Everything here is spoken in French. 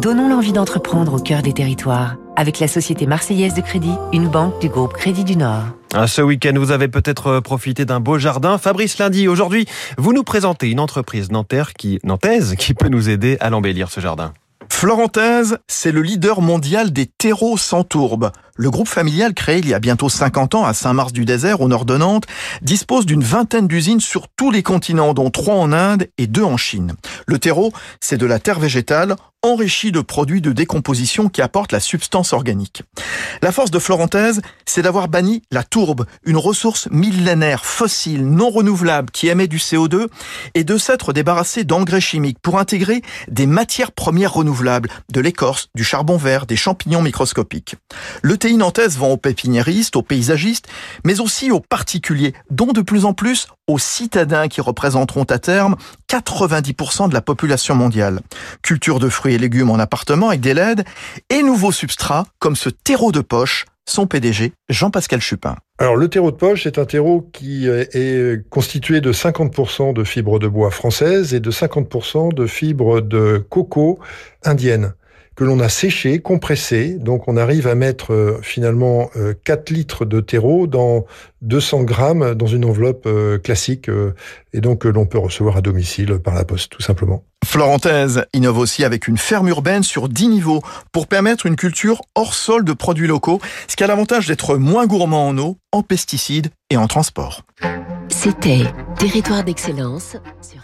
Donnons l'envie d'entreprendre au cœur des territoires avec la Société Marseillaise de Crédit, une banque du groupe Crédit du Nord. Ah, ce week-end, vous avez peut-être profité d'un beau jardin. Fabrice Lundi, aujourd'hui, vous nous présentez une entreprise nantaise qui, nantaise qui peut nous aider à l'embellir ce jardin. Florentaise, c'est le leader mondial des terreaux sans tourbe. Le groupe familial créé il y a bientôt 50 ans à Saint-Mars-du-Désert, au nord de Nantes, dispose d'une vingtaine d'usines sur tous les continents, dont trois en Inde et deux en Chine. Le terreau, c'est de la terre végétale enrichie de produits de décomposition qui apportent la substance organique. La force de Florentaise, c'est d'avoir banni la tourbe, une ressource millénaire, fossile, non renouvelable, qui émet du CO2, et de s'être débarrassé d'engrais chimiques pour intégrer des matières premières renouvelables, de l'écorce, du charbon vert, des champignons microscopiques. TI Nantaise vend aux pépiniéristes, aux paysagistes, mais aussi aux particuliers, dont de plus en plus aux citadins qui représenteront à terme 90% de la population mondiale. Culture de fruits et légumes en appartement avec des LED et nouveaux substrats comme ce terreau de poche, son PDG, Jean-Pascal Chupin. Alors le terreau de poche, c'est un terreau qui est constitué de 50% de fibres de bois françaises et de 50% de fibres de coco indiennes que l'on a séché, compressé. Donc on arrive à mettre euh, finalement 4 euh, litres de terreau dans 200 grammes dans une enveloppe euh, classique et donc l'on peut recevoir à domicile par la poste tout simplement. Florentaise innove aussi avec une ferme urbaine sur 10 niveaux pour permettre une culture hors sol de produits locaux, ce qui a l'avantage d'être moins gourmand en eau, en pesticides et en transport. C'était Territoire d'excellence sur